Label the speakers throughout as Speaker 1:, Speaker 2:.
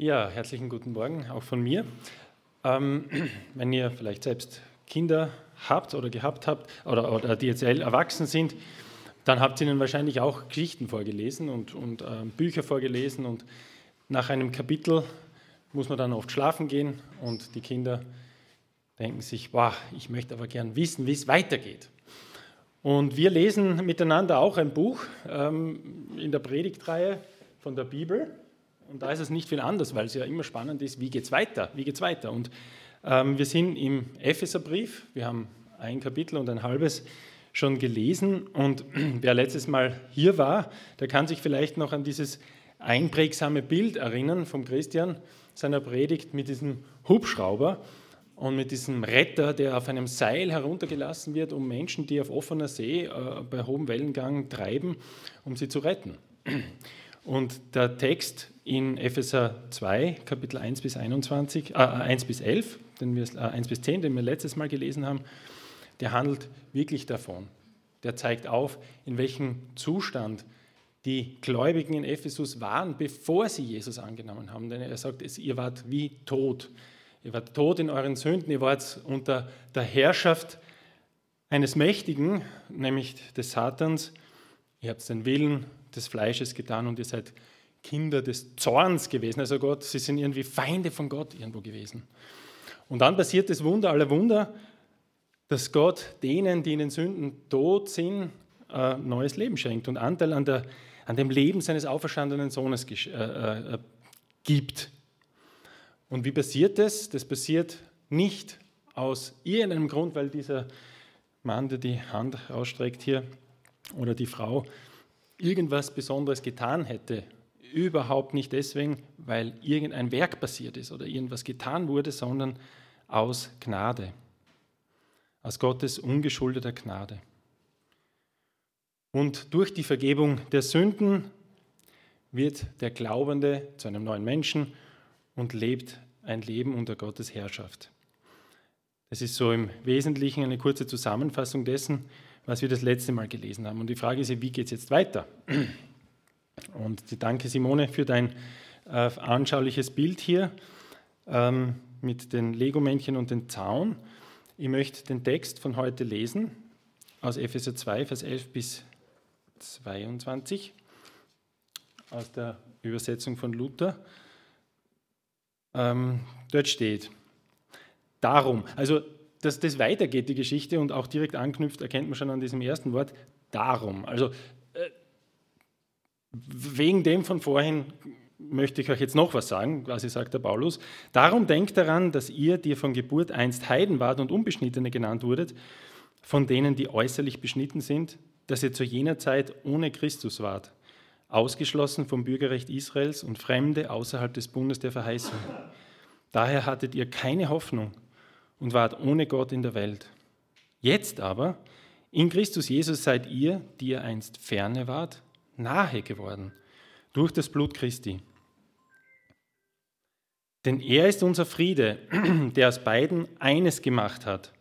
Speaker 1: Ja, herzlichen guten Morgen auch von mir. Ähm, wenn ihr vielleicht selbst Kinder habt oder gehabt habt oder, oder die jetzt erwachsen sind, dann habt ihr ihnen wahrscheinlich auch Geschichten vorgelesen und, und äh, Bücher vorgelesen und nach einem Kapitel muss man dann oft schlafen gehen und die Kinder denken sich, boah, ich möchte aber gern wissen, wie es weitergeht. Und wir lesen miteinander auch ein Buch ähm, in der Predigtreihe von der Bibel. Und da ist es nicht viel anders, weil es ja immer spannend ist, wie geht es weiter? Wie geht's weiter? Und ähm, wir sind im Epheserbrief, wir haben ein Kapitel und ein halbes schon gelesen. Und wer letztes Mal hier war, der kann sich vielleicht noch an dieses einprägsame Bild erinnern vom Christian, seiner Predigt mit diesem Hubschrauber und mit diesem Retter, der auf einem Seil heruntergelassen wird, um Menschen, die auf offener See äh, bei hohem Wellengang treiben, um sie zu retten. Und der Text in Epheser 2, Kapitel 1 bis 21, äh, 1 bis 11, den wir, äh, 1 bis 10, den wir letztes Mal gelesen haben, der handelt wirklich davon. Der zeigt auf, in welchem Zustand die Gläubigen in Ephesus waren, bevor sie Jesus angenommen haben. Denn er sagt, ihr wart wie tot. Ihr wart tot in euren Sünden, ihr wart unter der Herrschaft eines Mächtigen, nämlich des Satans. Ihr habt den Willen des Fleisches getan und ihr seid Kinder des Zorns gewesen. Also Gott, sie sind irgendwie Feinde von Gott irgendwo gewesen. Und dann passiert das Wunder aller Wunder, dass Gott denen, die in den Sünden tot sind, äh, neues Leben schenkt und Anteil an, der, an dem Leben seines auferstandenen Sohnes äh, äh, gibt. Und wie passiert das? Das passiert nicht aus irgendeinem Grund, weil dieser Mann, der die Hand ausstreckt hier, oder die Frau, irgendwas Besonderes getan hätte. Überhaupt nicht deswegen, weil irgendein Werk passiert ist oder irgendwas getan wurde, sondern aus Gnade. Aus Gottes ungeschuldeter Gnade. Und durch die Vergebung der Sünden wird der Glaubende zu einem neuen Menschen und lebt ein Leben unter Gottes Herrschaft. Das ist so im Wesentlichen eine kurze Zusammenfassung dessen, was wir das letzte Mal gelesen haben. Und die Frage ist, wie geht es jetzt weiter? Und danke Simone für dein äh, anschauliches Bild hier ähm, mit den Lego-Männchen und dem Zaun. Ich möchte den Text von heute lesen aus Epheser 2, Vers 11 bis 22 aus der Übersetzung von Luther. Ähm, dort steht, darum, also dass das weitergeht, die Geschichte, und auch direkt anknüpft, erkennt man schon an diesem ersten Wort, darum. Also wegen dem von vorhin möchte ich euch jetzt noch was sagen, quasi sagt der Paulus. Darum denkt daran, dass ihr, die von Geburt einst Heiden wart und Unbeschnittene genannt wurdet, von denen, die äußerlich beschnitten sind, dass ihr zu jener Zeit ohne Christus wart, ausgeschlossen vom Bürgerrecht Israels und Fremde außerhalb des Bundes der Verheißung. Daher hattet ihr keine Hoffnung und wart ohne Gott in der Welt. Jetzt aber, in Christus Jesus seid ihr, die ihr einst ferne wart, nahe geworden durch das Blut Christi. Denn er ist unser Friede, der aus beiden eines gemacht hat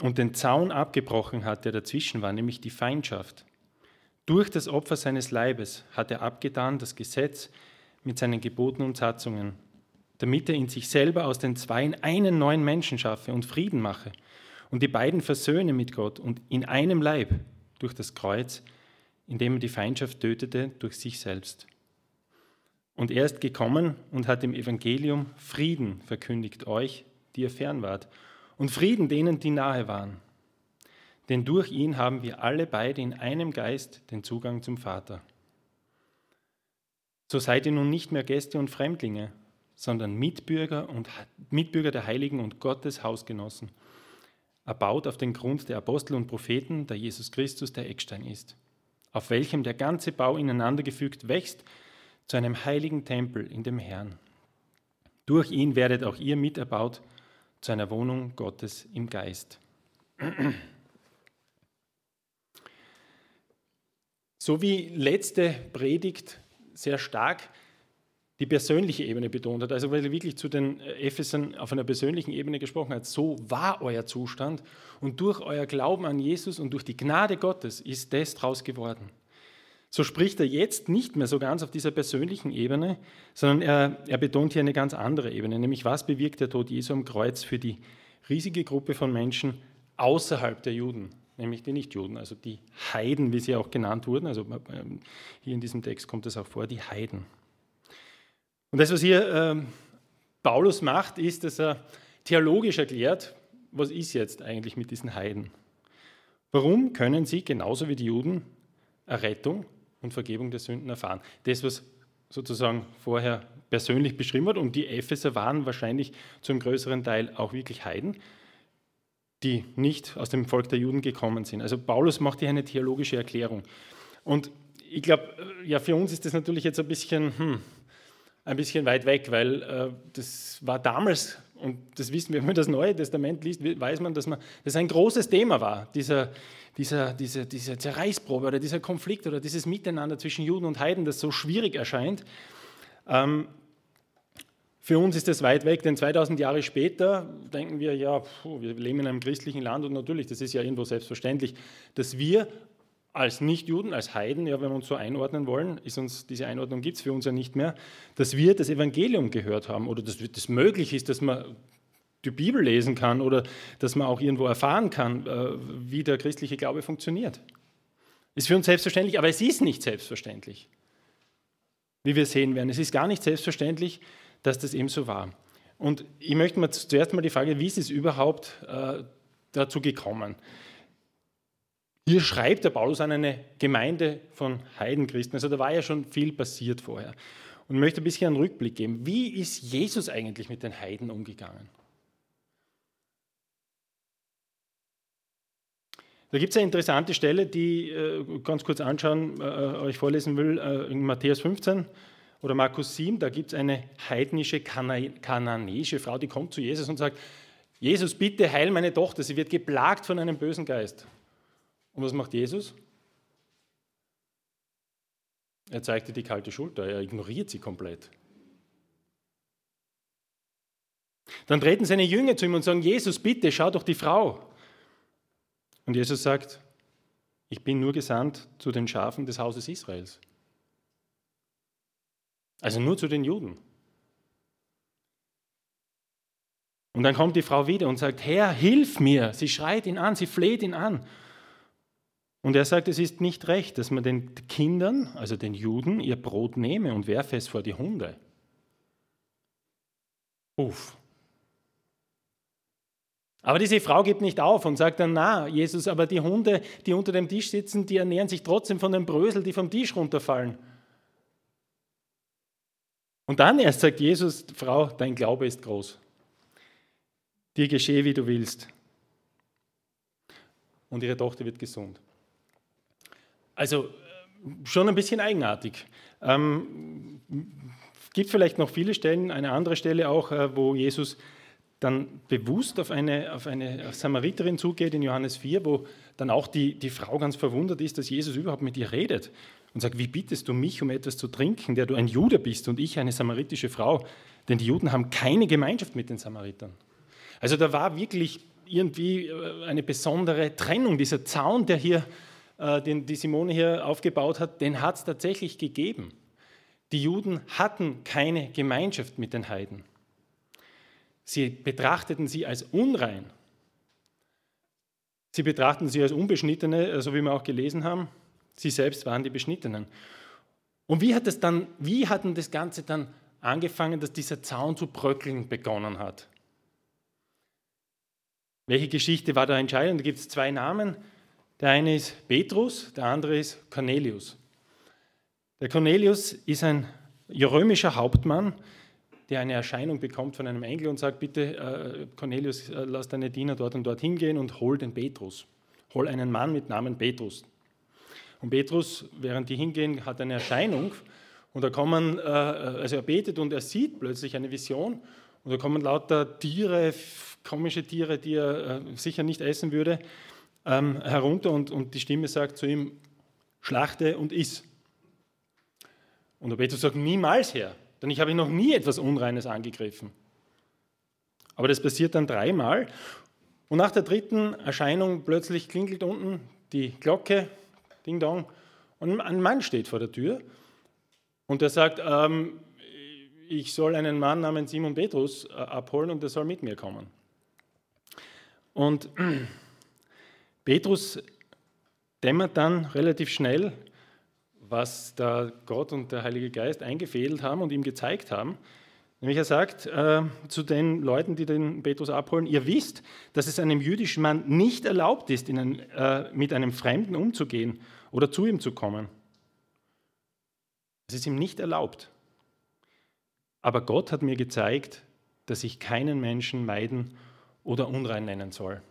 Speaker 1: und den Zaun abgebrochen hat, der dazwischen war, nämlich die Feindschaft. Durch das Opfer seines Leibes hat er abgetan das Gesetz mit seinen Geboten und Satzungen damit er in sich selber aus den Zweien einen neuen Menschen schaffe und Frieden mache und die beiden versöhne mit Gott und in einem Leib durch das Kreuz, indem er die Feindschaft tötete durch sich selbst. Und er ist gekommen und hat im Evangelium Frieden verkündigt euch, die ihr fern wart, und Frieden denen, die nahe waren. Denn durch ihn haben wir alle beide in einem Geist den Zugang zum Vater. So seid ihr nun nicht mehr Gäste und Fremdlinge, sondern Mitbürger und Mitbürger der Heiligen und Gottes Hausgenossen, erbaut auf den Grund der Apostel und Propheten, da Jesus Christus der Eckstein ist, auf welchem der ganze Bau ineinandergefügt wächst zu einem heiligen Tempel in dem Herrn. Durch ihn werdet auch ihr miterbaut zu einer Wohnung Gottes im Geist. So wie letzte Predigt sehr stark die persönliche Ebene betont hat, also weil er wirklich zu den Ephesern auf einer persönlichen Ebene gesprochen hat. So war euer Zustand und durch euer Glauben an Jesus und durch die Gnade Gottes ist das draus geworden. so spricht er jetzt nicht mehr so ganz auf dieser persönlichen Ebene, sondern er, er betont hier eine ganz andere Ebene, nämlich was bewirkt der Tod Jesu am Kreuz für die riesige Gruppe von Menschen außerhalb der Juden, nämlich die Nichtjuden, also die Heiden, wie sie auch genannt wurden. Also ähm, hier in diesem Text kommt es auch vor, die Heiden. Und das, was hier äh, Paulus macht, ist, dass er theologisch erklärt, was ist jetzt eigentlich mit diesen Heiden? Warum können sie genauso wie die Juden Errettung und Vergebung der Sünden erfahren. Das, was sozusagen vorher persönlich beschrieben wird, und die Epheser waren wahrscheinlich zum größeren Teil auch wirklich Heiden, die nicht aus dem Volk der Juden gekommen sind. Also Paulus macht hier eine theologische Erklärung. Und ich glaube, ja, für uns ist das natürlich jetzt ein bisschen, hm, ein bisschen weit weg, weil äh, das war damals, und das wissen wir, wenn man das Neue Testament liest, weiß man, dass man, das ein großes Thema war, dieser, dieser, diese, diese Zerreißprobe oder dieser Konflikt oder dieses Miteinander zwischen Juden und Heiden, das so schwierig erscheint. Ähm, für uns ist das weit weg, denn 2000 Jahre später denken wir, ja, puh, wir leben in einem christlichen Land und natürlich, das ist ja irgendwo selbstverständlich, dass wir als Nichtjuden, als Heiden, ja, wenn wir uns so einordnen wollen, ist uns, diese Einordnung gibt es für uns ja nicht mehr, dass wir das Evangelium gehört haben oder dass das möglich ist, dass man die Bibel lesen kann oder dass man auch irgendwo erfahren kann, äh, wie der christliche Glaube funktioniert. Ist für uns selbstverständlich, aber es ist nicht selbstverständlich, wie wir sehen werden. Es ist gar nicht selbstverständlich, dass das eben so war. Und ich möchte mal zuerst mal die Frage, wie ist es überhaupt äh, dazu gekommen? Hier schreibt der Paulus an eine Gemeinde von Heidenchristen. Also da war ja schon viel passiert vorher. Und möchte ein bisschen einen Rückblick geben. Wie ist Jesus eigentlich mit den Heiden umgegangen? Da gibt es eine interessante Stelle, die äh, ganz kurz anschauen, äh, euch vorlesen will, äh, in Matthäus 15 oder Markus 7. Da gibt es eine heidnische Kana kananäische Frau, die kommt zu Jesus und sagt: Jesus, bitte heil meine Tochter, sie wird geplagt von einem bösen Geist. Und was macht Jesus? Er zeigt ihr die kalte Schulter, er ignoriert sie komplett. Dann treten seine Jünger zu ihm und sagen: Jesus, bitte, schau doch die Frau. Und Jesus sagt, ich bin nur gesandt zu den Schafen des Hauses Israels. Also nur zu den Juden. Und dann kommt die Frau wieder und sagt, Herr, hilf mir. Sie schreit ihn an, sie fleht ihn an. Und er sagt, es ist nicht recht, dass man den Kindern, also den Juden, ihr Brot nehme und werfe es vor die Hunde. Uff. Aber diese Frau gibt nicht auf und sagt dann, na, Jesus, aber die Hunde, die unter dem Tisch sitzen, die ernähren sich trotzdem von den Brösel, die vom Tisch runterfallen. Und dann erst sagt Jesus, Frau, dein Glaube ist groß. Dir geschehe, wie du willst. Und ihre Tochter wird gesund. Also schon ein bisschen eigenartig. Ähm, gibt vielleicht noch viele Stellen, eine andere Stelle auch, äh, wo Jesus dann bewusst auf eine, auf eine Samariterin zugeht in Johannes 4, wo dann auch die, die Frau ganz verwundert ist, dass Jesus überhaupt mit ihr redet und sagt, wie bittest du mich um etwas zu trinken, der du ein Jude bist und ich eine samaritische Frau? Denn die Juden haben keine Gemeinschaft mit den Samaritern. Also da war wirklich irgendwie äh, eine besondere Trennung. Dieser Zaun, der hier, den die Simone hier aufgebaut hat, den hat es tatsächlich gegeben. Die Juden hatten keine Gemeinschaft mit den Heiden. Sie betrachteten sie als unrein. Sie betrachteten sie als Unbeschnittene, äh, so wie wir auch gelesen haben. Sie selbst waren die Beschnittenen. Und wie hat, das dann, wie hat denn das Ganze dann angefangen, dass dieser Zaun zu bröckeln begonnen hat? Welche Geschichte war da entscheidend? Da gibt es zwei Namen. Der eine ist Petrus, der andere ist Cornelius. Der Cornelius ist ein römischer Hauptmann, der eine Erscheinung bekommt von einem Engel und sagt, bitte äh, Cornelius, äh, lass deine Diener dort und dort hingehen und hol den Petrus. Hol einen Mann mit Namen Petrus. Und Petrus, während die hingehen, hat eine Erscheinung und da kommen, äh, also er betet und er sieht plötzlich eine Vision und da kommen lauter Tiere, komische Tiere, die er sicher nicht essen würde, ähm, herunter und, und die Stimme sagt zu ihm, schlachte und iss. Und der Petrus sagt, niemals Herr, denn ich habe noch nie etwas Unreines angegriffen. Aber das passiert dann dreimal. Und nach der dritten Erscheinung plötzlich klingelt unten die Glocke, Ding Dong, Und ein Mann steht vor der Tür und der sagt, ähm, ich soll einen Mann namens Simon Petrus äh, abholen und der soll mit mir kommen. Und Petrus dämmert dann relativ schnell, was da Gott und der Heilige Geist eingefädelt haben und ihm gezeigt haben. Nämlich er sagt äh, zu den Leuten, die den Petrus abholen, ihr wisst, dass es einem jüdischen Mann nicht erlaubt ist, einen, äh, mit einem Fremden umzugehen oder zu ihm zu kommen. Es ist ihm nicht erlaubt. Aber Gott hat mir gezeigt, dass ich keinen Menschen meiden oder unrein nennen soll.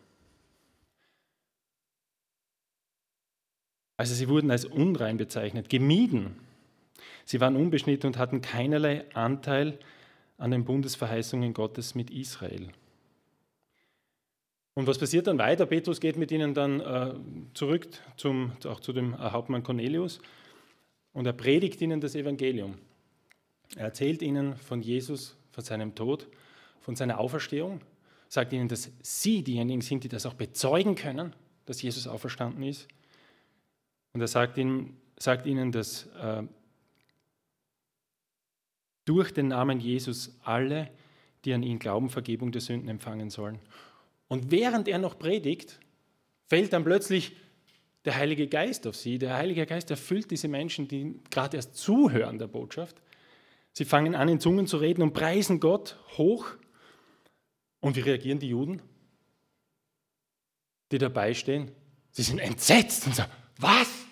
Speaker 1: Also sie wurden als unrein bezeichnet, gemieden. Sie waren unbeschnitten und hatten keinerlei Anteil an den Bundesverheißungen Gottes mit Israel. Und was passiert dann weiter? Petrus geht mit ihnen dann äh, zurück zum, auch zu dem Hauptmann Cornelius und er predigt ihnen das Evangelium. Er erzählt ihnen von Jesus, von seinem Tod, von seiner Auferstehung, sagt ihnen, dass sie diejenigen sind, die das auch bezeugen können, dass Jesus auferstanden ist. Und er sagt ihnen, sagt ihnen dass äh, durch den Namen Jesus alle, die an ihn glauben, Vergebung der Sünden empfangen sollen. Und während er noch predigt, fällt dann plötzlich der Heilige Geist auf sie. Der Heilige Geist erfüllt diese Menschen, die gerade erst zuhören der Botschaft. Sie fangen an, in Zungen zu reden und preisen Gott hoch. Und wie reagieren die Juden, die dabei stehen? Sie sind entsetzt und sagen, was?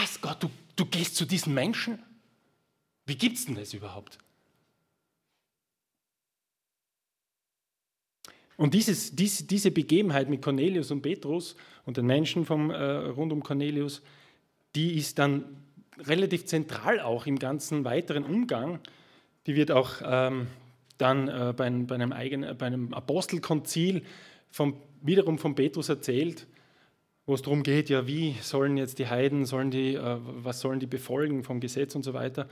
Speaker 1: Was, Gott, du, du gehst zu diesen Menschen? Wie gibt es denn das überhaupt? Und dieses, dies, diese Begebenheit mit Cornelius und Petrus und den Menschen vom, äh, rund um Cornelius, die ist dann relativ zentral auch im ganzen weiteren Umgang. Die wird auch ähm, dann äh, bei, bei, einem eigenen, bei einem Apostelkonzil vom, wiederum von Petrus erzählt wo es darum geht, ja, wie sollen jetzt die Heiden, sollen die, äh, was sollen die befolgen vom Gesetz und so weiter.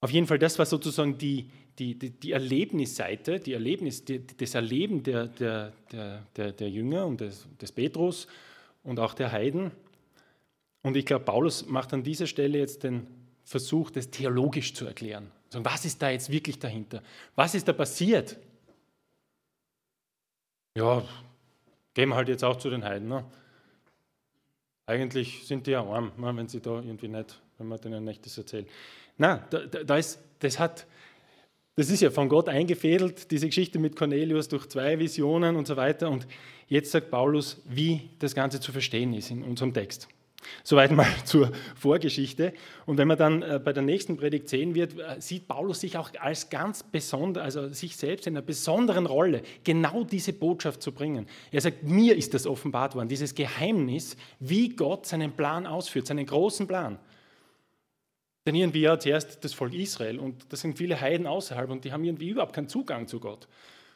Speaker 1: Auf jeden Fall, das war sozusagen die, die, die, die Erlebnisseite, die Erlebnis, die, das Erleben der, der, der, der, Jünger und des, des Petrus und auch der Heiden. Und ich glaube, Paulus macht an dieser Stelle jetzt den Versuch, das theologisch zu erklären. Was ist da jetzt wirklich dahinter? Was ist da passiert? Ja, Gehen wir halt jetzt auch zu den Heiden. Ne? Eigentlich sind die ja arm, ne, wenn sie da irgendwie nicht, wenn man denen nicht das erzählt. Na, da, da ist, das hat, das ist ja von Gott eingefädelt, diese Geschichte mit Cornelius durch zwei Visionen und so weiter. Und jetzt sagt Paulus, wie das Ganze zu verstehen ist in unserem Text. Soweit mal zur Vorgeschichte. Und wenn man dann äh, bei der nächsten Predigt sehen wird, äh, sieht Paulus sich auch als ganz besonder, also sich selbst in einer besonderen Rolle, genau diese Botschaft zu bringen. Er sagt, mir ist das offenbart worden, dieses Geheimnis, wie Gott seinen Plan ausführt, seinen großen Plan. Denn irgendwie ja zuerst das Volk Israel und das sind viele Heiden außerhalb und die haben irgendwie überhaupt keinen Zugang zu Gott.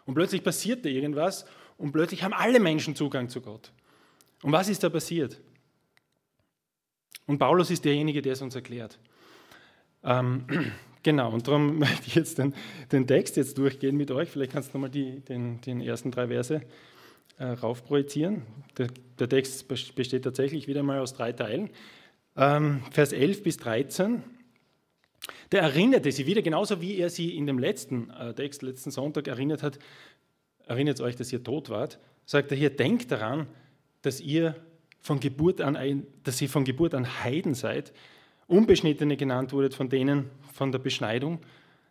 Speaker 1: Und plötzlich passierte irgendwas und plötzlich haben alle Menschen Zugang zu Gott. Und was ist da passiert? Und Paulus ist derjenige, der es uns erklärt. Ähm, genau, und darum möchte ich jetzt den, den, Text jetzt durchgehen mit euch. Vielleicht kannst du nochmal die, den, den ersten drei Verse äh, raufprojizieren. Der, der, Text besteht tatsächlich wieder mal aus drei Teilen. Ähm, Vers 11 bis 13. Der erinnerte sie wieder, genauso wie er sie in dem letzten äh, Text, letzten Sonntag erinnert hat. Erinnert euch, dass ihr tot wart. Sagt er hier, denkt daran, dass ihr von Geburt an, ein, dass ihr von Geburt an Heiden seid, Unbeschnittene genannt wurdet von denen von der Beschneidung,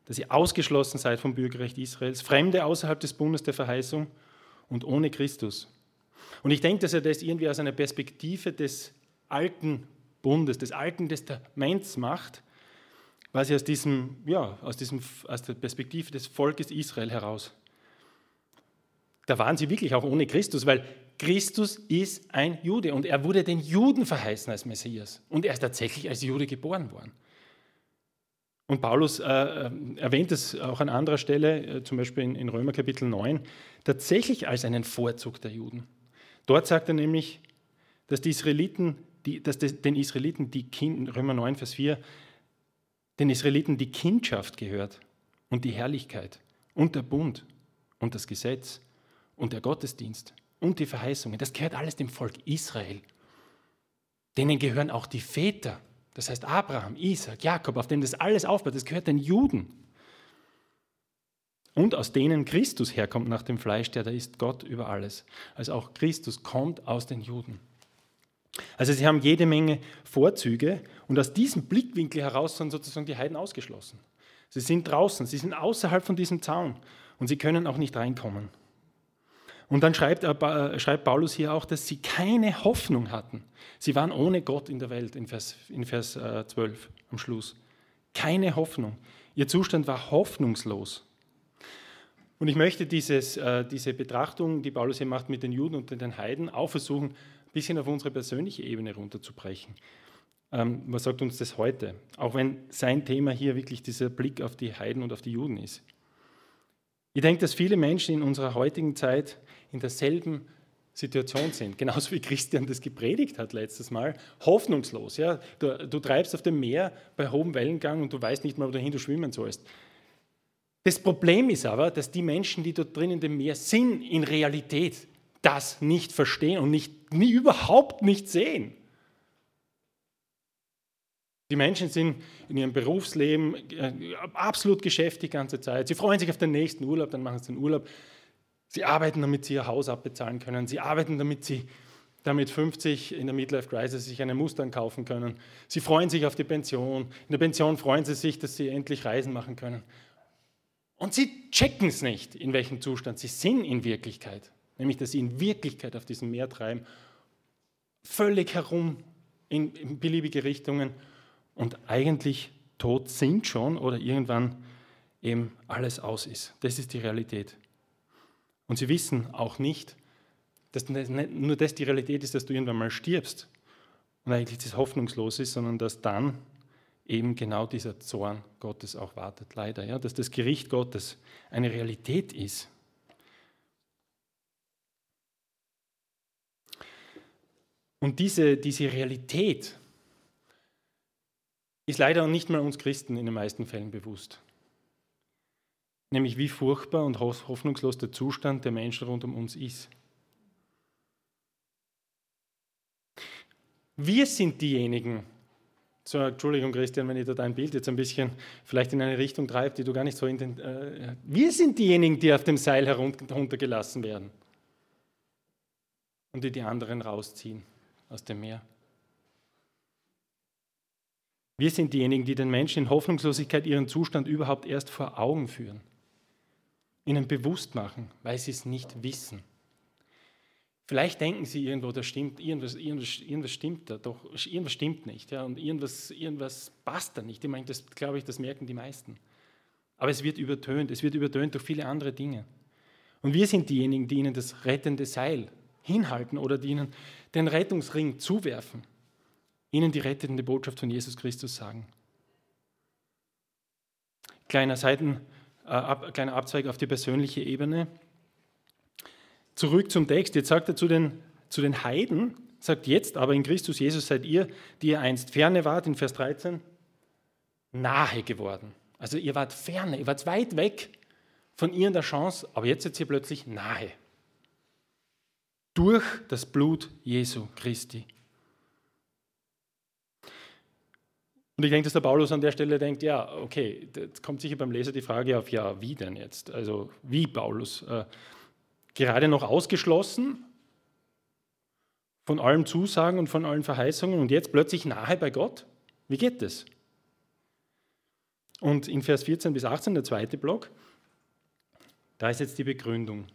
Speaker 1: dass ihr ausgeschlossen seid vom Bürgerrecht Israels, Fremde außerhalb des Bundes der Verheißung und ohne Christus. Und ich denke, dass er das irgendwie aus einer Perspektive des alten Bundes, des alten Testaments macht, quasi aus, diesem, ja, aus, diesem, aus der Perspektive des Volkes Israel heraus. Da waren sie wirklich auch ohne Christus, weil Christus ist ein Jude und er wurde den Juden verheißen als Messias und er ist tatsächlich als Jude geboren worden. Und Paulus äh, äh, erwähnt es auch an anderer Stelle, äh, zum Beispiel in, in Römer Kapitel 9, tatsächlich als einen Vorzug der Juden. Dort sagt er nämlich, dass, die Israeliten, die, dass des, den Israeliten die kind, Römer 9, Vers 4, den Israeliten die Kindschaft gehört und die Herrlichkeit und der Bund und das Gesetz und der Gottesdienst und die Verheißungen, das gehört alles dem Volk Israel. Denen gehören auch die Väter, das heißt Abraham, Isaac, Jakob, auf dem das alles aufbaut, das gehört den Juden. Und aus denen Christus herkommt nach dem Fleisch, der da ist Gott über alles. Also auch Christus kommt aus den Juden. Also sie haben jede Menge Vorzüge und aus diesem Blickwinkel heraus sind sozusagen die Heiden ausgeschlossen. Sie sind draußen, sie sind außerhalb von diesem Zaun und sie können auch nicht reinkommen. Und dann schreibt, äh, schreibt Paulus hier auch, dass sie keine Hoffnung hatten. Sie waren ohne Gott in der Welt, in Vers, in Vers äh, 12 am Schluss. Keine Hoffnung. Ihr Zustand war hoffnungslos. Und ich möchte dieses, äh, diese Betrachtung, die Paulus hier macht mit den Juden und den Heiden, auch versuchen, ein bisschen auf unsere persönliche Ebene runterzubrechen. Ähm, was sagt uns das heute? Auch wenn sein Thema hier wirklich dieser Blick auf die Heiden und auf die Juden ist. Ich denke, dass viele Menschen in unserer heutigen Zeit in derselben Situation sind, genauso wie Christian das gepredigt hat letztes Mal, hoffnungslos. Ja? Du, du treibst auf dem Meer bei hohem Wellengang und du weißt nicht mal, wohin du schwimmen sollst. Das Problem ist aber, dass die Menschen, die dort drin in dem Meer sind, in Realität das nicht verstehen und nicht, nie, überhaupt nicht sehen. Die Menschen sind in ihrem Berufsleben äh, absolut geschäftigt die ganze Zeit. Sie freuen sich auf den nächsten Urlaub, dann machen sie den Urlaub. Sie arbeiten, damit sie ihr Haus abbezahlen können. Sie arbeiten, damit sie damit 50 in der Midlife Crisis sich einen Mustang kaufen können. Sie freuen sich auf die Pension. In der Pension freuen sie sich, dass sie endlich Reisen machen können. Und sie checken es nicht, in welchem Zustand sie sind in Wirklichkeit. Nämlich, dass sie in Wirklichkeit auf diesem Meer treiben, völlig herum in beliebige Richtungen und eigentlich tot sind schon oder irgendwann eben alles aus ist. Das ist die Realität. Und sie wissen auch nicht, dass nur das die Realität ist, dass du irgendwann mal stirbst und eigentlich das hoffnungslos ist, sondern dass dann eben genau dieser Zorn Gottes auch wartet, leider. Ja? Dass das Gericht Gottes eine Realität ist. Und diese, diese Realität ist leider nicht mal uns Christen in den meisten Fällen bewusst. Nämlich wie furchtbar und hoffnungslos der Zustand der Menschen rund um uns ist. Wir sind diejenigen, so, Entschuldigung, Christian, wenn ich da dein Bild jetzt ein bisschen vielleicht in eine Richtung treibt, die du gar nicht so in. Äh, wir sind diejenigen, die auf dem Seil heruntergelassen werden und die die anderen rausziehen aus dem Meer. Wir sind diejenigen, die den Menschen in Hoffnungslosigkeit ihren Zustand überhaupt erst vor Augen führen, ihnen bewusst machen, weil sie es nicht wissen. Vielleicht denken sie irgendwo, da stimmt, irgendwas, irgendwas, irgendwas stimmt da, doch irgendwas stimmt nicht, ja, und irgendwas, irgendwas passt da nicht. Ich meine, das glaube ich, das merken die meisten. Aber es wird übertönt, es wird übertönt durch viele andere Dinge. Und wir sind diejenigen, die ihnen das rettende Seil hinhalten oder die ihnen den Rettungsring zuwerfen, ihnen die rettende Botschaft von Jesus Christus sagen. Kleiner Seiten, äh, ab, kleiner Abzweig auf die persönliche Ebene. Zurück zum Text. Jetzt sagt er zu den, zu den Heiden, sagt jetzt aber in Christus Jesus seid ihr, die ihr einst ferne wart, in Vers 13, nahe geworden. Also ihr wart ferne, ihr wart weit weg von ihr in der Chance, aber jetzt seid ihr plötzlich nahe durch das Blut Jesu Christi. Und ich denke, dass der Paulus an der Stelle denkt, ja, okay, jetzt kommt sicher beim Leser die Frage auf, ja, wie denn jetzt? Also wie Paulus? Äh, gerade noch ausgeschlossen von allen Zusagen und von allen Verheißungen und jetzt plötzlich nahe bei Gott? Wie geht das? Und in Vers 14 bis 18, der zweite Block, da ist jetzt die Begründung.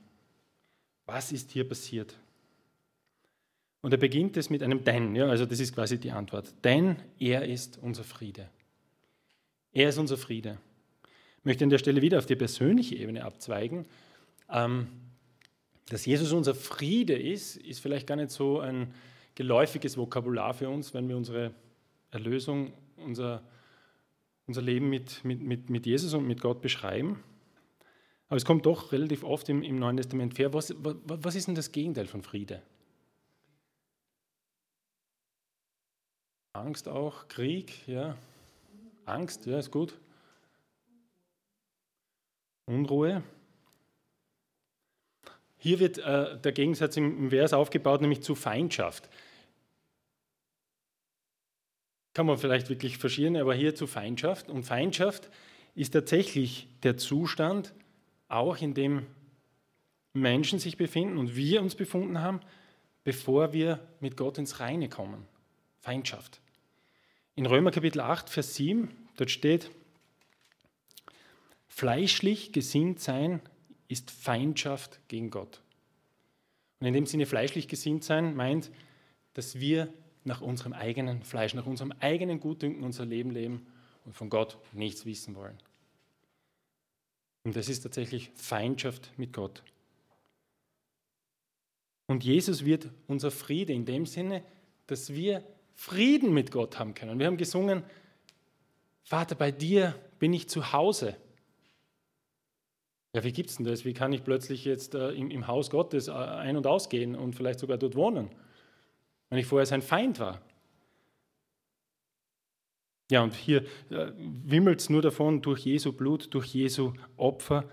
Speaker 1: Was ist hier passiert? Und er beginnt es mit einem Denn, ja, also das ist quasi die Antwort. Denn er ist unser Friede. Er ist unser Friede. Ich möchte an der Stelle wieder auf die persönliche Ebene abzweigen. Ähm, dass Jesus unser Friede ist, ist vielleicht gar nicht so ein geläufiges Vokabular für uns, wenn wir unsere Erlösung, unser, unser Leben mit, mit, mit, Jesus und mit Gott beschreiben. Aber es kommt doch relativ oft im, im Neuen Testament vor. Was, was, was ist denn das Gegenteil von Friede? Angst auch, Krieg, ja. Angst, ja, ist gut. Unruhe. Hier wird äh, der Gegensatz im, im Vers aufgebaut, nämlich zu Feindschaft. Kann man vielleicht wirklich verschieren, aber hier zu Feindschaft. Und Feindschaft ist tatsächlich der Zustand, auch in dem Menschen sich befinden und wir uns befunden haben, bevor wir mit Gott ins Reine kommen. Feindschaft. In Römer Kapitel 8, Vers 7, dort steht, fleischlich gesinnt sein ist Feindschaft gegen Gott. Und in dem Sinne fleischlich gesinnt sein meint, dass wir nach unserem eigenen Fleisch, nach unserem eigenen Gutdünken unser Leben leben und von Gott nichts wissen wollen. Und das ist tatsächlich Feindschaft mit Gott. Und Jesus wird unser Friede in dem Sinne, dass wir Frieden mit Gott haben können. Wir haben gesungen, Vater, bei dir bin ich zu Hause. Ja, wie gibt es denn das? Wie kann ich plötzlich jetzt äh, im, im, Haus Gottes äh, ein- und ausgehen und vielleicht sogar dort wohnen, wenn ich vorher sein Feind war? Ja, und hier äh, wimmelt es nur davon, durch Jesu Blut, durch Jesu Opfer.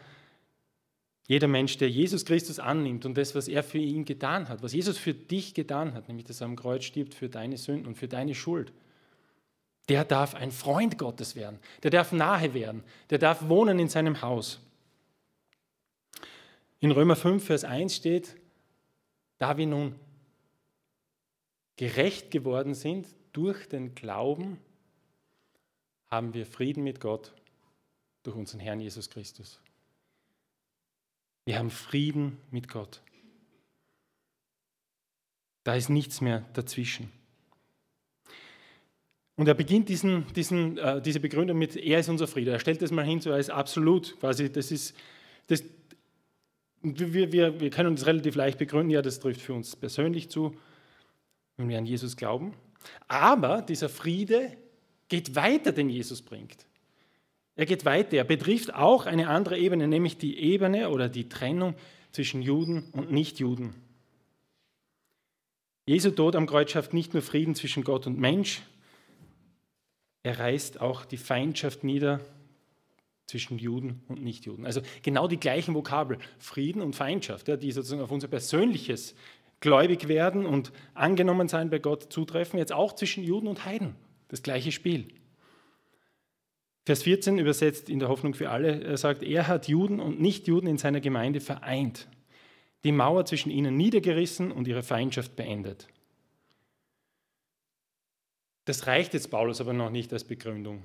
Speaker 1: Jeder Mensch, der Jesus Christus annimmt und das, was er für ihn getan hat, was Jesus für dich getan hat, nämlich dass er am Kreuz stirbt für deine Sünden und für deine Schuld, der darf ein Freund Gottes werden, der darf nahe werden, der darf wohnen in seinem Haus. In Römer 5, Vers 1 steht, da wir nun gerecht geworden sind durch den Glauben, haben wir Frieden mit Gott durch unseren Herrn Jesus Christus. Wir haben Frieden mit Gott. Da ist nichts mehr dazwischen. Und er beginnt diesen, diesen, äh, diese Begründung mit, er ist unser Friede. Er stellt das mal hin so als absolut, quasi, das ist, das, wir, wir, wir können uns relativ leicht begründen, ja, das trifft für uns persönlich zu, wenn wir an Jesus glauben. Aber dieser Friede geht weiter, den Jesus bringt. Er geht weiter, er betrifft auch eine andere Ebene, nämlich die Ebene oder die Trennung zwischen Juden und Nichtjuden. Jesu Tod am Kreuz schafft nicht nur Frieden zwischen Gott und Mensch, er reißt auch die Feindschaft nieder zwischen Juden und Nichtjuden. Also genau die gleichen Vokabel, Frieden und Feindschaft, ja, die sozusagen auf unser persönliches gläubig werden und angenommen sein bei Gott zutreffen, jetzt auch zwischen Juden und Heiden. Das gleiche Spiel. Vers 14 übersetzt in der Hoffnung für alle, er sagt, er hat Juden und Nichtjuden in seiner Gemeinde vereint, die Mauer zwischen ihnen niedergerissen und ihre Feindschaft beendet. Das reicht jetzt Paulus aber noch nicht als Begründung.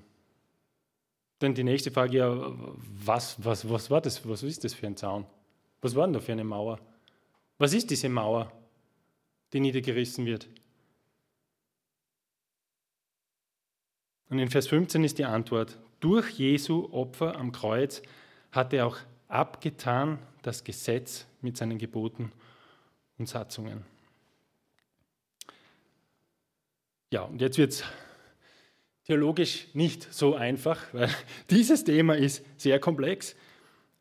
Speaker 1: Denn die nächste Frage, ja, was, was, was war das? Was ist das für ein Zaun? Was war denn da für eine Mauer? Was ist diese Mauer, die niedergerissen wird? Und in Vers 15 ist die Antwort, durch Jesu Opfer am Kreuz hat er auch abgetan das Gesetz mit seinen Geboten und Satzungen. Ja, und jetzt wird es theologisch nicht so einfach, weil dieses Thema ist sehr komplex.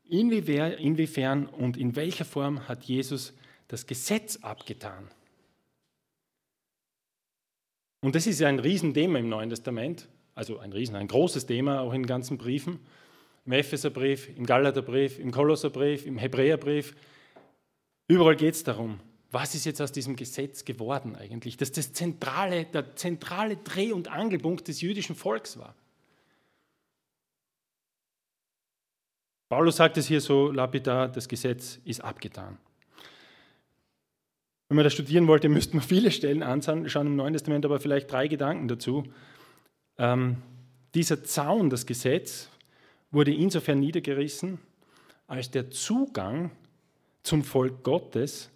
Speaker 1: Inwiefern und in welcher Form hat Jesus das Gesetz abgetan? Und das ist ja ein Riesenthema im Neuen Testament, also ein Riesen, ein großes Thema auch in den ganzen Briefen. Im Epheserbrief, im Galaterbrief, im Kolosserbrief, im Hebräerbrief. Überall geht es darum, was ist jetzt aus diesem Gesetz geworden eigentlich? Dass das zentrale, der zentrale Dreh- und Angelpunkt des jüdischen Volks war. Paulus sagt es hier so lapidar, das Gesetz ist abgetan. Wenn man das studieren wollte, müsste man viele Stellen anschauen im Neuen Testament, aber vielleicht drei Gedanken dazu. Ähm, dieser Zaun, das Gesetz, wurde insofern niedergerissen, als der Zugang zum Volk Gottes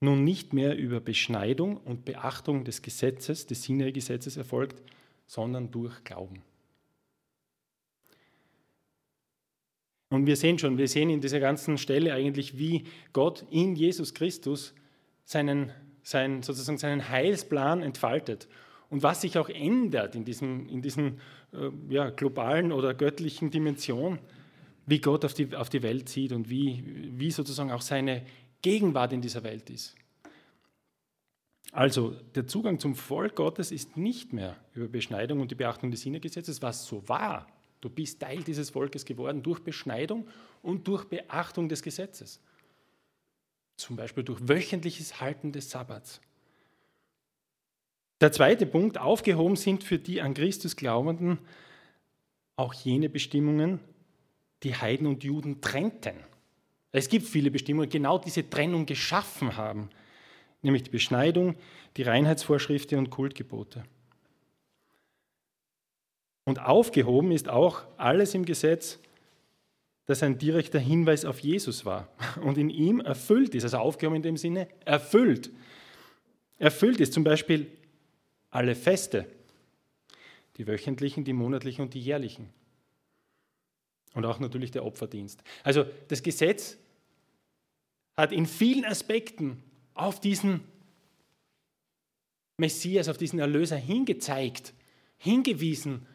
Speaker 1: nun nicht mehr über Beschneidung und Beachtung des Gesetzes, des Sinai-Gesetzes erfolgt, sondern durch Glauben. Und wir sehen schon, wir sehen in dieser ganzen Stelle eigentlich, wie Gott in Jesus Christus seinen, seinen, sozusagen seinen Heilsplan entfaltet und was sich auch ändert in diesem, in diesem äh, ja, globalen oder göttlichen Dimension, wie Gott auf die, auf die Welt sieht und wie, wie sozusagen auch seine Gegenwart in dieser Welt ist. Also der Zugang zum Volk Gottes ist nicht mehr über Beschneidung und die Beachtung des Sinnegesetzes, was so war. Du bist Teil dieses Volkes geworden durch Beschneidung und durch Beachtung des Gesetzes. zum Beispiel durch wöchentliches Halten des Sabbats. Der zweite Punkt, aufgehoben sind für die an Christus Glaubenden auch jene Bestimmungen, die Heiden und Juden trennten. Es gibt viele Bestimmungen, die genau diese Trennung geschaffen haben, nämlich die Beschneidung, die Reinheitsvorschriften und Kultgebote. Und aufgehoben ist auch alles im Gesetz, das ein direkter Hinweis auf Jesus war und in ihm erfüllt ist, also aufgehoben in dem Sinne, erfüllt. Erfüllt ist zum Beispiel alle Feste, die wöchentlichen, die monatlichen und die jährlichen. Und auch natürlich der Opferdienst. Also das Gesetz hat in vielen Aspekten auf diesen Messias, auf diesen Erlöser hingezeigt, hingewiesen.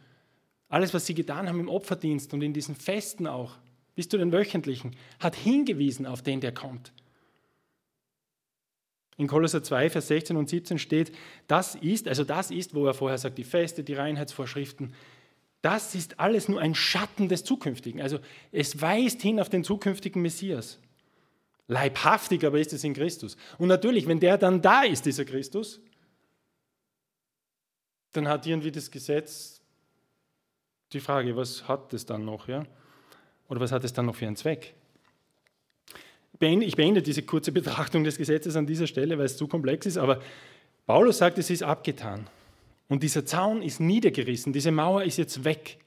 Speaker 1: Alles, was sie getan haben im Opferdienst und in diesen Festen auch bis zu den wöchentlichen, hat hingewiesen auf den, der kommt. In Kolosser 2, Vers 16 und 17 steht, das ist, also das ist, wo er vorher sagt, die Feste, die Reinheitsvorschriften, das ist alles nur ein Schatten des Zukünftigen. Also es weist hin auf den zukünftigen Messias. Leibhaftig aber ist es in Christus. Und natürlich, wenn der dann da ist, dieser Christus, dann hat irgendwie das Gesetz die Frage, was hat es dann noch? Ja? Oder was hat es dann noch für einen Zweck? Ich beende diese kurze Betrachtung des Gesetzes an dieser Stelle, weil es zu komplex ist, aber Paulus sagt, es ist abgetan. Und dieser Zaun ist niedergerissen, diese Mauer ist jetzt weg.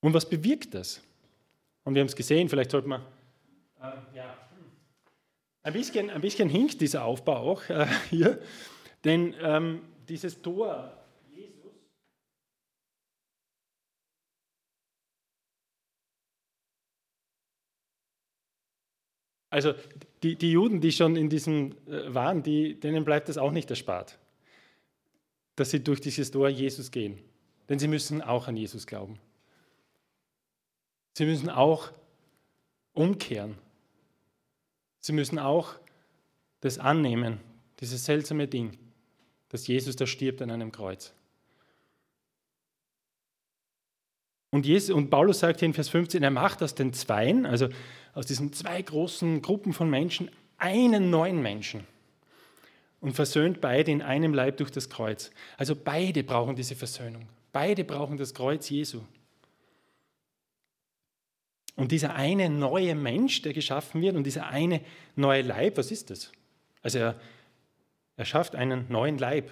Speaker 1: Und was bewirkt das? Und wir haben es gesehen, vielleicht sollte man. Äh, ein, bisschen, ein bisschen hinkt dieser Aufbau auch äh, hier, denn ähm, dieses Tor Also die, die Juden, die schon in diesem äh, waren, die, denen bleibt es auch nicht erspart, dass sie durch dieses Tor Jesus gehen. Denn sie müssen auch an Jesus glauben. Sie müssen auch umkehren. Sie müssen auch das annehmen, dieses seltsame Ding, dass Jesus da stirbt an einem Kreuz. Und, Jesus, und Paulus sagt hier in Vers 15, er macht aus den Zweien, also aus diesen zwei großen Gruppen von Menschen, einen neuen Menschen und versöhnt beide in einem Leib durch das Kreuz. Also beide brauchen diese Versöhnung. Beide brauchen das Kreuz Jesu. Und dieser eine neue Mensch, der geschaffen wird, und dieser eine neue Leib, was ist das? Also er, er schafft einen neuen Leib.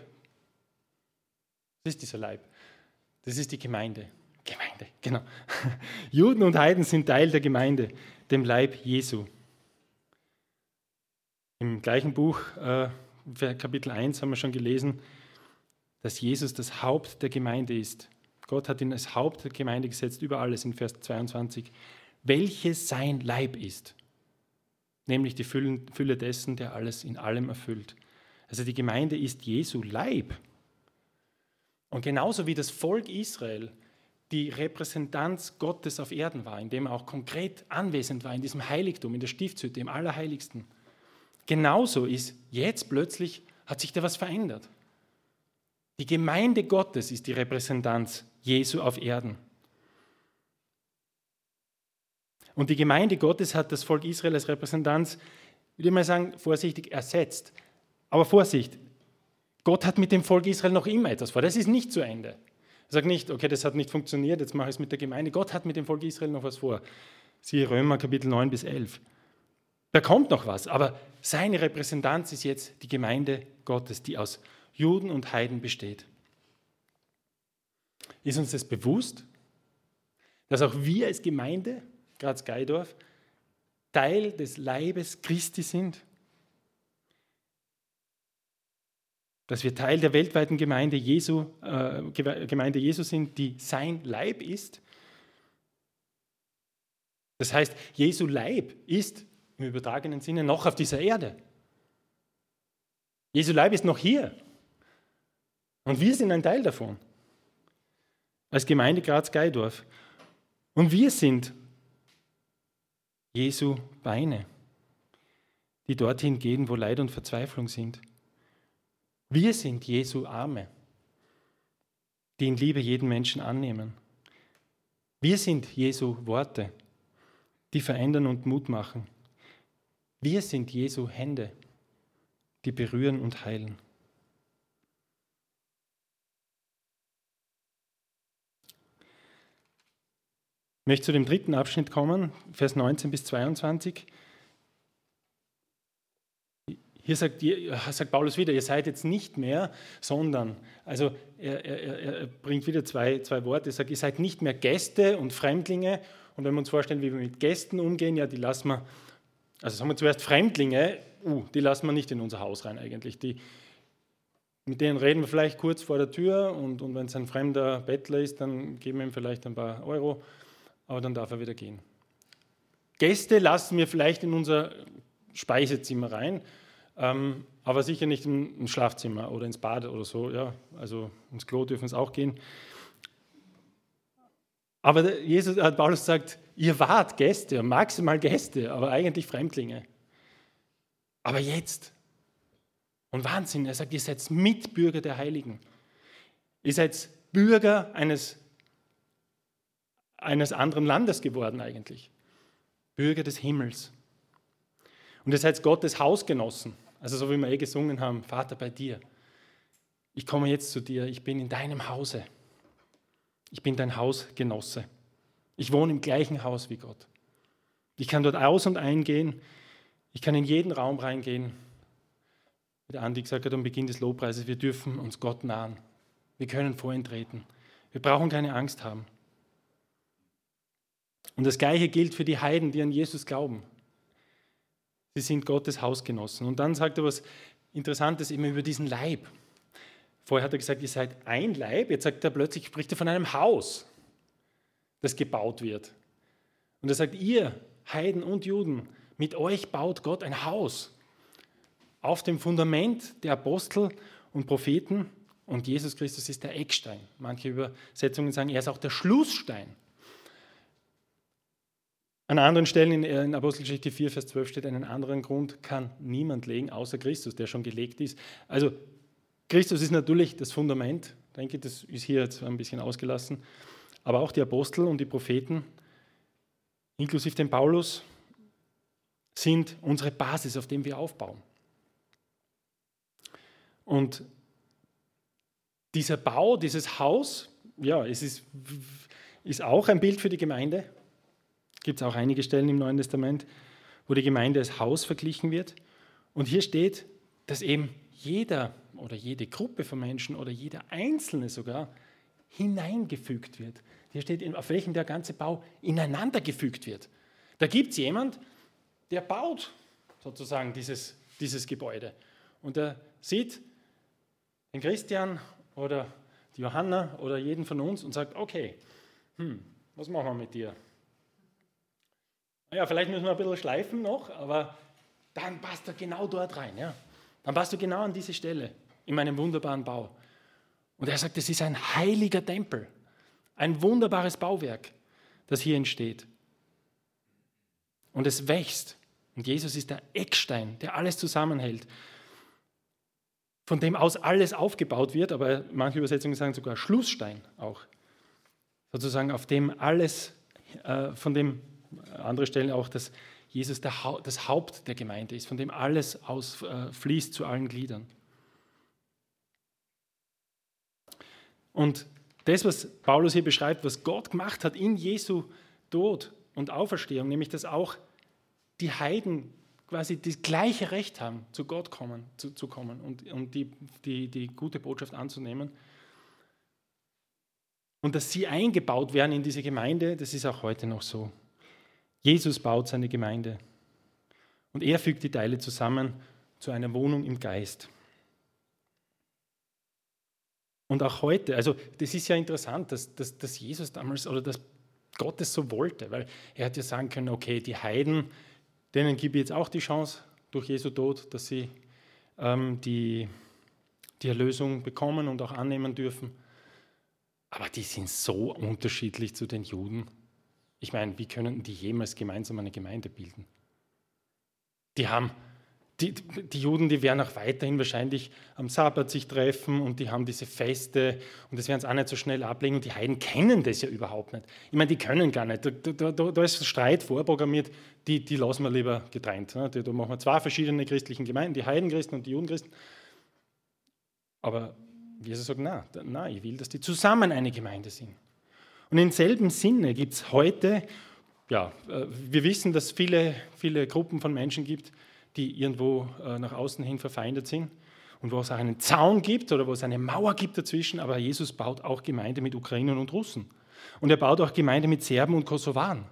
Speaker 1: Was ist dieser Leib? Das ist die Gemeinde. Gemeinde, genau. Juden und Heiden sind Teil der Gemeinde, dem Leib Jesu. Im gleichen Buch, äh, Kapitel 1, haben wir schon gelesen, dass Jesus das Haupt der Gemeinde ist. Gott hat ihn als Haupt der Gemeinde gesetzt, über alles in Vers 22, welches sein Leib ist, nämlich die Fülle dessen, der alles in allem erfüllt. Also die Gemeinde ist Jesu Leib. Und genauso wie das Volk Israel die Repräsentanz Gottes auf Erden war, indem er auch konkret anwesend war in diesem Heiligtum, in der Stiftshütte, im Allerheiligsten. Genauso ist jetzt plötzlich, hat sich da was verändert. Die Gemeinde Gottes ist die Repräsentanz Jesu auf Erden. Und die Gemeinde Gottes hat das Volk Israel als Repräsentanz, ich würde mal sagen, vorsichtig ersetzt. Aber Vorsicht, Gott hat mit dem Volk Israel noch immer etwas vor. Das ist nicht zu Ende. Sag nicht, okay, das hat nicht funktioniert, jetzt mache ich es mit der Gemeinde. Gott hat mit dem Volk Israel noch was vor. Siehe Römer Kapitel 9 bis 11. Da kommt noch was, aber seine Repräsentanz ist jetzt die Gemeinde Gottes, die aus Juden und Heiden besteht. Ist uns das bewusst, dass auch wir als Gemeinde, Graz-Geidorf, Teil des Leibes Christi sind? Dass wir Teil der weltweiten Gemeinde Jesu, äh, Gemeinde Jesu sind, die sein Leib ist. Das heißt, Jesu Leib ist im übertragenen Sinne noch auf dieser Erde. Jesu Leib ist noch hier. Und wir sind ein Teil davon. Als Gemeinde Graz-Geidorf. Und wir sind Jesu Beine, die dorthin gehen, wo Leid und Verzweiflung sind. Wir sind Jesu Arme, die in Liebe jeden Menschen annehmen. Wir sind Jesu Worte, die verändern und Mut machen. Wir sind Jesu Hände, die berühren und heilen. Ich möchte zu dem dritten Abschnitt kommen, Vers 19 bis 22. Hier sagt, sagt, Paulus wieder, ihr seid jetzt nicht mehr, sondern, also er, er, er bringt wieder zwei, zwei Worte, er sagt, ihr seid nicht mehr Gäste und Fremdlinge. Und wenn wir uns vorstellen, wie wir mit Gästen umgehen, ja, die lassen wir, also sagen wir zuerst Fremdlinge, uh, die lassen wir nicht in unser Haus rein eigentlich. Die, mit denen reden wir vielleicht kurz vor der Tür und, und wenn es ein fremder Bettler ist, dann geben wir ihm vielleicht ein paar Euro, aber dann darf er wieder gehen. Gäste lassen wir vielleicht in unser Speisezimmer rein, ähm, aber sicher nicht ins Schlafzimmer oder ins Bad oder so. Ja, also ins Klo dürfen es auch gehen. Aber Jesus hat Paulus gesagt, ihr wart Gäste, maximal Gäste, aber eigentlich Fremdlinge. Aber jetzt. Und Wahnsinn, er sagt, ihr seid Mitbürger der Heiligen. Ihr seid Bürger eines, eines anderen Landes geworden eigentlich. Bürger des Himmels. Und ihr seid Gottes Hausgenossen. Also so wie wir eh gesungen haben, Vater bei dir. Ich komme jetzt zu dir, ich bin in deinem Hause. Ich bin dein Hausgenosse. Ich wohne im gleichen Haus wie Gott. Ich kann dort aus und eingehen. Ich kann in jeden Raum reingehen. Wie der Andi gesagt hat am Beginn des Lobpreises, wir dürfen uns Gott nahen. Wir können vor ihn treten. Wir brauchen keine Angst haben. Und das Gleiche gilt für die Heiden, die an Jesus glauben. Sie sind Gottes Hausgenossen. Und dann sagt er was Interessantes immer über diesen Leib. Vorher hat er gesagt, ihr seid ein Leib. Jetzt sagt er plötzlich, spricht er von einem Haus, das gebaut wird. Und er sagt, ihr Heiden und Juden, mit euch baut Gott ein Haus auf dem Fundament der Apostel und Propheten. Und Jesus Christus ist der Eckstein. Manche Übersetzungen sagen, er ist auch der Schlussstein. An anderen Stellen in, Apostelgeschichte 4, Vers 12 steht, einen anderen Grund kann niemand legen, außer Christus, der schon gelegt ist. Also Christus ist natürlich das Fundament, ich denke, das ist hier jetzt ein bisschen ausgelassen, aber auch die Apostel und die Propheten, inklusive den Paulus, sind unsere Basis, auf dem wir aufbauen. Und dieser Bau, dieses Haus, ja, es ist, ist auch ein Bild für die Gemeinde. Gibt es auch einige Stellen im Neuen Testament, wo die Gemeinde als Haus verglichen wird. Und hier steht, dass eben jeder oder jede Gruppe von Menschen oder jeder Einzelne sogar hineingefügt wird. Hier steht, auf welchem der ganze Bau ineinander gefügt wird. Da gibt es jemand, der baut sozusagen dieses, dieses Gebäude. Und er sieht den Christian oder die Johanna oder jeden von uns und sagt, okay, hm, was machen wir mit dir? Ja, vielleicht müssen wir ein bisschen schleifen noch, aber dann passt er genau dort rein. Ja? Dann passt du genau an diese Stelle in meinem wunderbaren Bau. Und er sagt, es ist ein heiliger Tempel, ein wunderbares Bauwerk, das hier entsteht. Und es wächst. Und Jesus ist der Eckstein, der alles zusammenhält, von dem aus alles aufgebaut wird, aber manche Übersetzungen sagen sogar Schlussstein auch. Sozusagen auf dem alles, äh, von dem andere Stellen auch, dass Jesus das Haupt der Gemeinde ist, von dem alles ausfließt äh, zu allen Gliedern. Und das, was Paulus hier beschreibt, was Gott gemacht hat in Jesu Tod und Auferstehung, nämlich dass auch die Heiden quasi das gleiche Recht haben, zu Gott kommen, zu, zu kommen und, und die, die, die gute Botschaft anzunehmen. Und dass sie eingebaut werden in diese Gemeinde, das ist auch heute noch so. Jesus baut seine Gemeinde und er fügt die Teile zusammen zu einer Wohnung im Geist. Und auch heute, also das ist ja interessant, dass, dass, dass Jesus damals oder dass Gott es so wollte, weil er hat ja sagen können, okay, die Heiden, denen gebe ich jetzt auch die Chance durch Jesu Tod, dass sie ähm, die, die Erlösung bekommen und auch annehmen dürfen. Aber die sind so unterschiedlich zu den Juden. Ich meine, wie können die jemals gemeinsam eine Gemeinde bilden? Die haben die, die, Juden, die werden auch weiterhin wahrscheinlich am Sabbat sich treffen und die haben diese Feste und das werden sie auch nicht so schnell ablegen und die Heiden kennen das ja überhaupt nicht. Ich meine, die können gar nicht. Da, da, da, ist Streit vorprogrammiert, die, die lassen wir lieber getrennt. Ne? Da machen wir zwei verschiedene christlichen Gemeinden, die Heidenchristen und die Judenchristen. Aber Jesus sagt, nein, nein, ich will, dass die zusammen eine Gemeinde sind. Und im selben Sinne gibt es heute, ja, äh, wir wissen, dass es viele, viele Gruppen von Menschen gibt, die irgendwo äh, nach außen hin verfeindet sind und wo es auch einen Zaun gibt oder wo es eine Mauer gibt dazwischen, aber Jesus baut auch Gemeinde mit Ukrainern und Russen. Und er baut auch Gemeinde mit Serben und Kosovaren.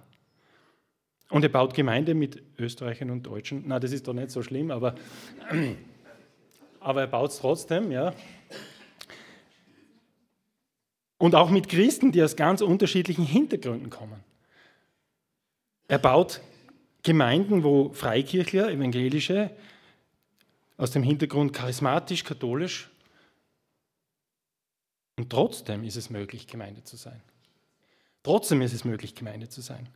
Speaker 1: Und er baut Gemeinde mit Österreichern und Deutschen. Na, das ist doch nicht so schlimm, aber, aber er baut es trotzdem, ja. Und auch mit Christen, die aus ganz unterschiedlichen Hintergründen kommen. Er baut Gemeinden, wo Freikirchler, evangelische, aus dem Hintergrund charismatisch, katholisch, und trotzdem ist es möglich, Gemeinde zu sein. Trotzdem ist es möglich, Gemeinde zu sein.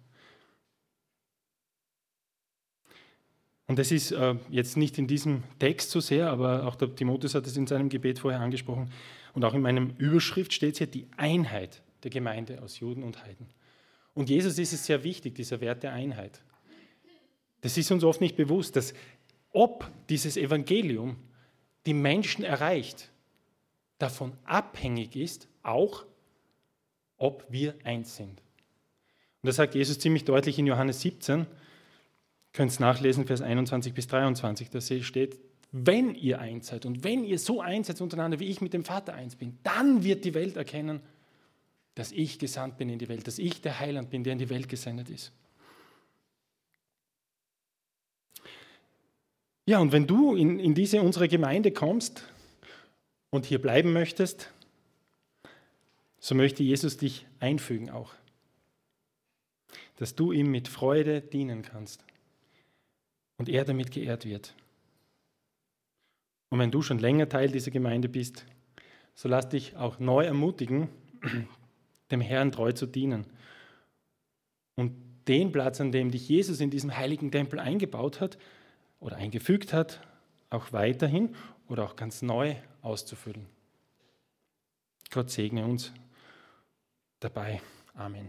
Speaker 1: Und das ist äh, jetzt nicht in diesem Text so sehr, aber auch der Timotheus hat es in seinem Gebet vorher angesprochen. Und auch in meinem Überschrift steht hier die Einheit der Gemeinde aus Juden und Heiden. Und Jesus ist es sehr wichtig, dieser Wert der Einheit. Das ist uns oft nicht bewusst, dass ob dieses Evangelium die Menschen erreicht, davon abhängig ist, auch ob wir eins sind. Und das sagt Jesus ziemlich deutlich in Johannes 17, könnt es nachlesen, Vers 21 bis 23, da steht, wenn ihr eins seid und wenn ihr so eins seid untereinander, wie ich mit dem Vater eins bin, dann wird die Welt erkennen, dass ich gesandt bin in die Welt, dass ich der Heiland bin, der in die Welt gesendet ist. Ja, und wenn du in, in diese unsere Gemeinde kommst und hier bleiben möchtest, so möchte Jesus dich einfügen auch, dass du ihm mit Freude dienen kannst und er damit geehrt wird. Und wenn du schon länger Teil dieser Gemeinde bist, so lass dich auch neu ermutigen, dem Herrn treu zu dienen. Und den Platz, an dem dich Jesus in diesem heiligen Tempel eingebaut hat, oder eingefügt hat, auch weiterhin oder auch ganz neu auszufüllen. Gott segne uns dabei. Amen.